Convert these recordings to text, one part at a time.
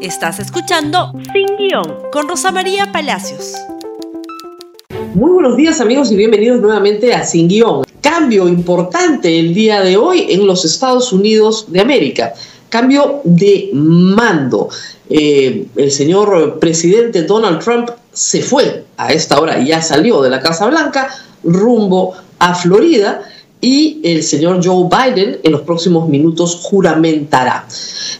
Estás escuchando Sin Guión con Rosa María Palacios. Muy buenos días amigos y bienvenidos nuevamente a Sin Guión. Cambio importante el día de hoy en los Estados Unidos de América. Cambio de mando. Eh, el señor presidente Donald Trump se fue a esta hora, ya salió de la Casa Blanca rumbo a Florida y el señor Joe Biden en los próximos minutos juramentará.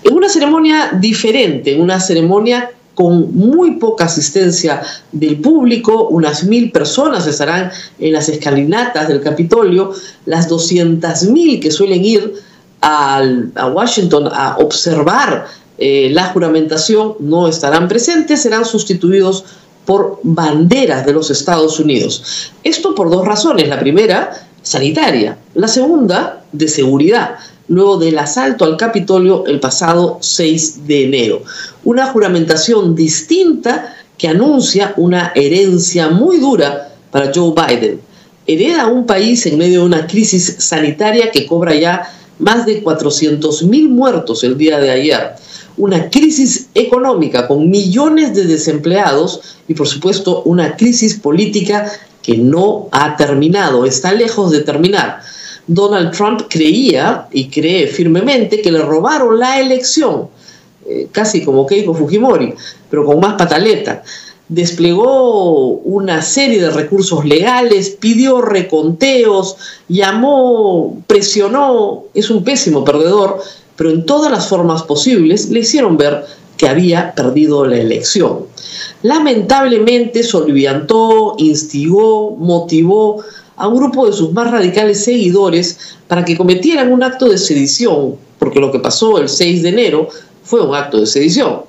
En una ceremonia diferente, en una ceremonia con muy poca asistencia del público, unas mil personas estarán en las escalinatas del Capitolio, las 200 mil que suelen ir a Washington a observar eh, la juramentación no estarán presentes, serán sustituidos por banderas de los Estados Unidos. Esto por dos razones. La primera, sanitaria. La segunda, de seguridad, luego del asalto al Capitolio el pasado 6 de enero. Una juramentación distinta que anuncia una herencia muy dura para Joe Biden. Hereda un país en medio de una crisis sanitaria que cobra ya más de 400 mil muertos el día de ayer. Una crisis económica con millones de desempleados y por supuesto una crisis política que no ha terminado, está lejos de terminar. Donald Trump creía y cree firmemente que le robaron la elección, eh, casi como Keiko Fujimori, pero con más pataleta. Desplegó una serie de recursos legales, pidió reconteos, llamó, presionó, es un pésimo perdedor, pero en todas las formas posibles le hicieron ver que había perdido la elección. Lamentablemente soliviantó, instigó, motivó a un grupo de sus más radicales seguidores para que cometieran un acto de sedición, porque lo que pasó el 6 de enero fue un acto de sedición.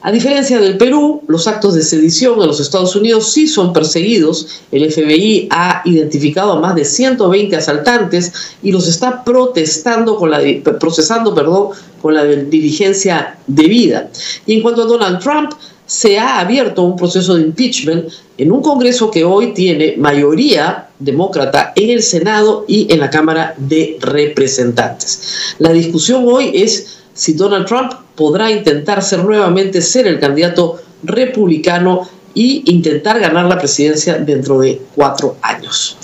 A diferencia del Perú, los actos de sedición en los Estados Unidos sí son perseguidos. El FBI ha identificado a más de 120 asaltantes y los está protestando con la, procesando perdón, con la diligencia debida. Y en cuanto a Donald Trump, se ha abierto un proceso de impeachment en un Congreso que hoy tiene mayoría demócrata en el Senado y en la Cámara de Representantes. La discusión hoy es si Donald Trump podrá intentar ser nuevamente ser el candidato republicano y intentar ganar la presidencia dentro de cuatro años.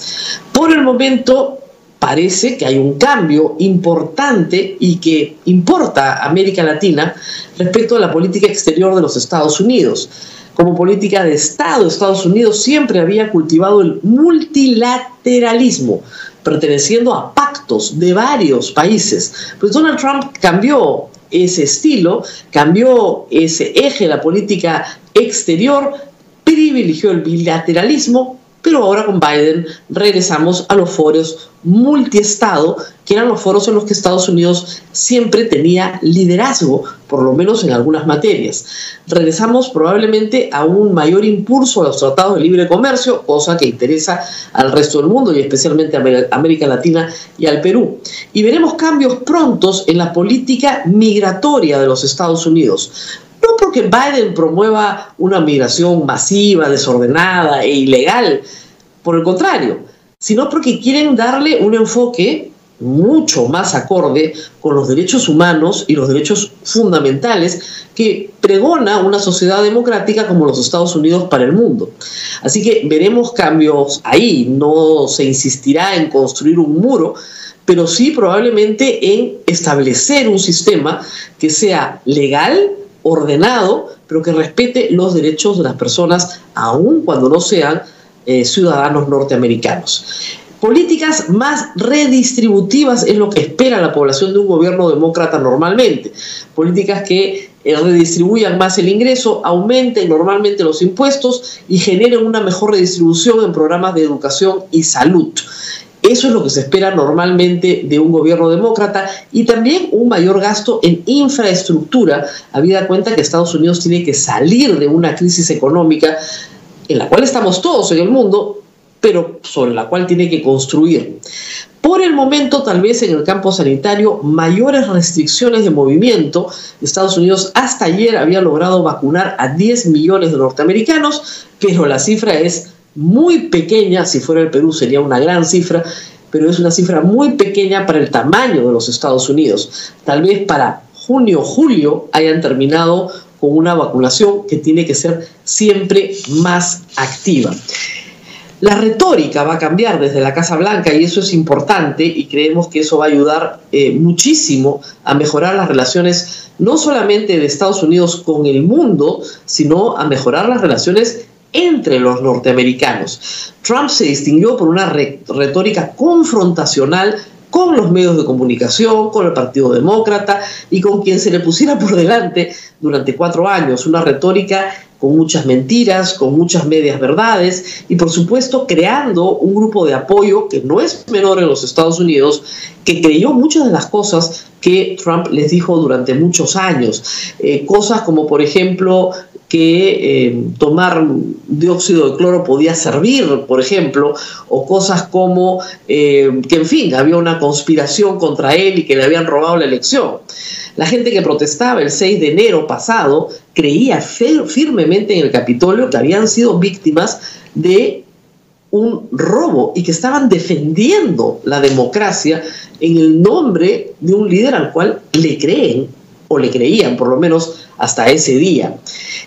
Por el momento, parece que hay un cambio importante y que importa a América Latina respecto a la política exterior de los Estados Unidos. Como política de Estado, Estados Unidos siempre había cultivado el multilateralismo, perteneciendo a pactos de varios países. Pues Donald Trump cambió ese estilo, cambió ese eje de la política exterior, privilegió el bilateralismo pero ahora con Biden regresamos a los foros multiestado, que eran los foros en los que Estados Unidos siempre tenía liderazgo, por lo menos en algunas materias. Regresamos probablemente a un mayor impulso a los tratados de libre comercio, cosa que interesa al resto del mundo y especialmente a América Latina y al Perú. Y veremos cambios prontos en la política migratoria de los Estados Unidos no porque Biden promueva una migración masiva, desordenada e ilegal, por el contrario, sino porque quieren darle un enfoque mucho más acorde con los derechos humanos y los derechos fundamentales que pregona una sociedad democrática como los Estados Unidos para el mundo. Así que veremos cambios ahí, no se insistirá en construir un muro, pero sí probablemente en establecer un sistema que sea legal, ordenado, pero que respete los derechos de las personas, aun cuando no sean eh, ciudadanos norteamericanos. Políticas más redistributivas es lo que espera la población de un gobierno demócrata normalmente. Políticas que eh, redistribuyan más el ingreso, aumenten normalmente los impuestos y generen una mejor redistribución en programas de educación y salud. Eso es lo que se espera normalmente de un gobierno demócrata y también un mayor gasto en infraestructura, habida cuenta que Estados Unidos tiene que salir de una crisis económica en la cual estamos todos en el mundo, pero sobre la cual tiene que construir. Por el momento, tal vez en el campo sanitario, mayores restricciones de movimiento. Estados Unidos hasta ayer había logrado vacunar a 10 millones de norteamericanos, pero la cifra es muy pequeña, si fuera el Perú sería una gran cifra, pero es una cifra muy pequeña para el tamaño de los Estados Unidos. Tal vez para junio, julio hayan terminado con una vacunación que tiene que ser siempre más activa. La retórica va a cambiar desde la Casa Blanca y eso es importante y creemos que eso va a ayudar eh, muchísimo a mejorar las relaciones no solamente de Estados Unidos con el mundo, sino a mejorar las relaciones entre los norteamericanos. Trump se distinguió por una retórica confrontacional con los medios de comunicación, con el Partido Demócrata y con quien se le pusiera por delante durante cuatro años. Una retórica con muchas mentiras, con muchas medias verdades y por supuesto creando un grupo de apoyo que no es menor en los Estados Unidos, que creyó muchas de las cosas que Trump les dijo durante muchos años. Eh, cosas como por ejemplo que eh, tomar dióxido de cloro podía servir, por ejemplo, o cosas como eh, que, en fin, había una conspiración contra él y que le habían robado la elección. La gente que protestaba el 6 de enero pasado creía firmemente en el Capitolio que habían sido víctimas de un robo y que estaban defendiendo la democracia en el nombre de un líder al cual le creen o le creían por lo menos hasta ese día.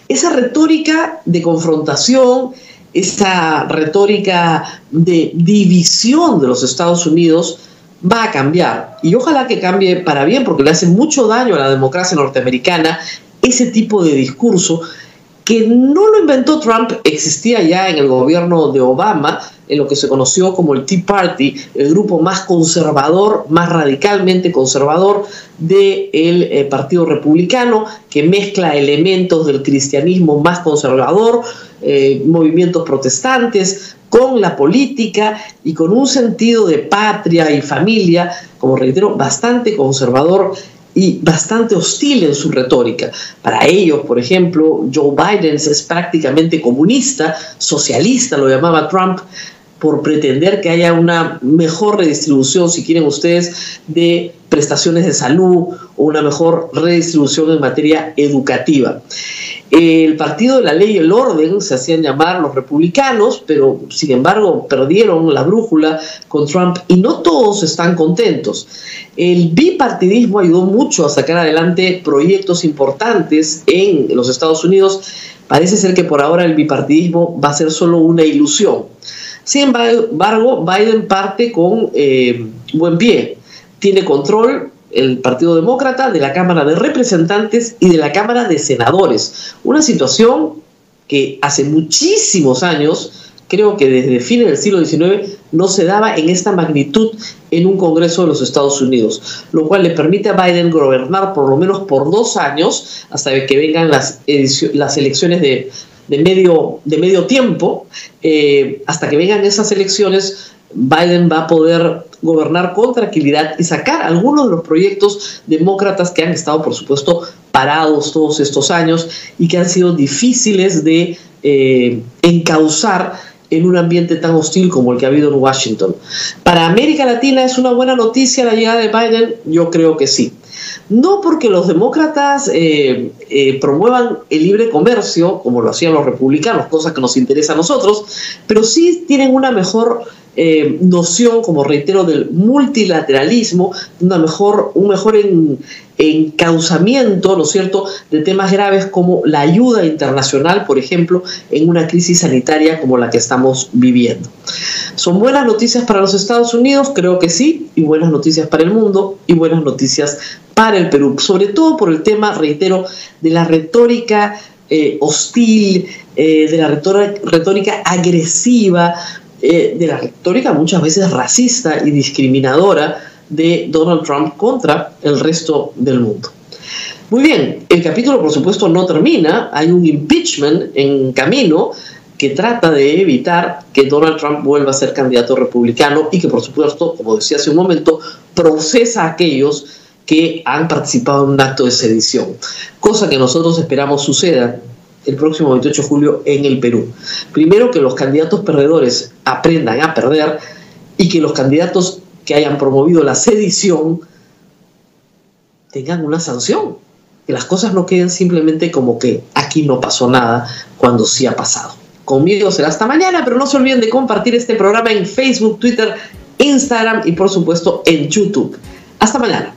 Esa retórica de confrontación, esa retórica de división de los Estados Unidos va a cambiar. Y ojalá que cambie para bien, porque le hace mucho daño a la democracia norteamericana ese tipo de discurso que no lo inventó Trump, existía ya en el gobierno de Obama, en lo que se conoció como el Tea Party, el grupo más conservador, más radicalmente conservador del eh, Partido Republicano, que mezcla elementos del cristianismo más conservador, eh, movimientos protestantes, con la política y con un sentido de patria y familia, como reitero, bastante conservador y bastante hostil en su retórica. Para ellos, por ejemplo, Joe Biden es prácticamente comunista, socialista, lo llamaba Trump, por pretender que haya una mejor redistribución, si quieren ustedes, de prestaciones de salud o una mejor redistribución en materia educativa. El Partido de la Ley y el Orden se hacían llamar los republicanos, pero sin embargo perdieron la brújula con Trump y no todos están contentos. El bipartidismo ayudó mucho a sacar adelante proyectos importantes en los Estados Unidos. Parece ser que por ahora el bipartidismo va a ser solo una ilusión. Sin embargo, Biden parte con eh, buen pie. Tiene control el Partido Demócrata de la Cámara de Representantes y de la Cámara de Senadores. Una situación que hace muchísimos años, creo que desde fines del siglo XIX, no se daba en esta magnitud en un Congreso de los Estados Unidos, lo cual le permite a Biden gobernar por lo menos por dos años hasta que vengan las, las elecciones de de medio, de medio tiempo, eh, hasta que vengan esas elecciones, Biden va a poder gobernar con tranquilidad y sacar algunos de los proyectos demócratas que han estado, por supuesto, parados todos estos años y que han sido difíciles de eh, encauzar en un ambiente tan hostil como el que ha habido en Washington. Para América Latina es una buena noticia la llegada de Biden, yo creo que sí. No porque los demócratas eh, eh, promuevan el libre comercio, como lo hacían los republicanos, cosa que nos interesa a nosotros, pero sí tienen una mejor eh, noción, como reitero, del multilateralismo, una mejor, un mejor encauzamiento, ¿no es cierto?, de temas graves como la ayuda internacional, por ejemplo, en una crisis sanitaria como la que estamos viviendo. ¿Son buenas noticias para los Estados Unidos? Creo que sí, y buenas noticias para el mundo, y buenas noticias para el Perú, sobre todo por el tema, reitero, de la retórica eh, hostil, eh, de la retórica agresiva, eh, de la retórica muchas veces racista y discriminadora de Donald Trump contra el resto del mundo. Muy bien, el capítulo por supuesto no termina, hay un impeachment en camino que trata de evitar que Donald Trump vuelva a ser candidato republicano y que por supuesto, como decía hace un momento, procesa a aquellos que han participado en un acto de sedición, cosa que nosotros esperamos suceda el próximo 28 de julio en el Perú. Primero, que los candidatos perdedores aprendan a perder y que los candidatos que hayan promovido la sedición tengan una sanción. Que las cosas no queden simplemente como que aquí no pasó nada cuando sí ha pasado. Conmigo será hasta mañana, pero no se olviden de compartir este programa en Facebook, Twitter, Instagram y por supuesto en YouTube. Hasta mañana.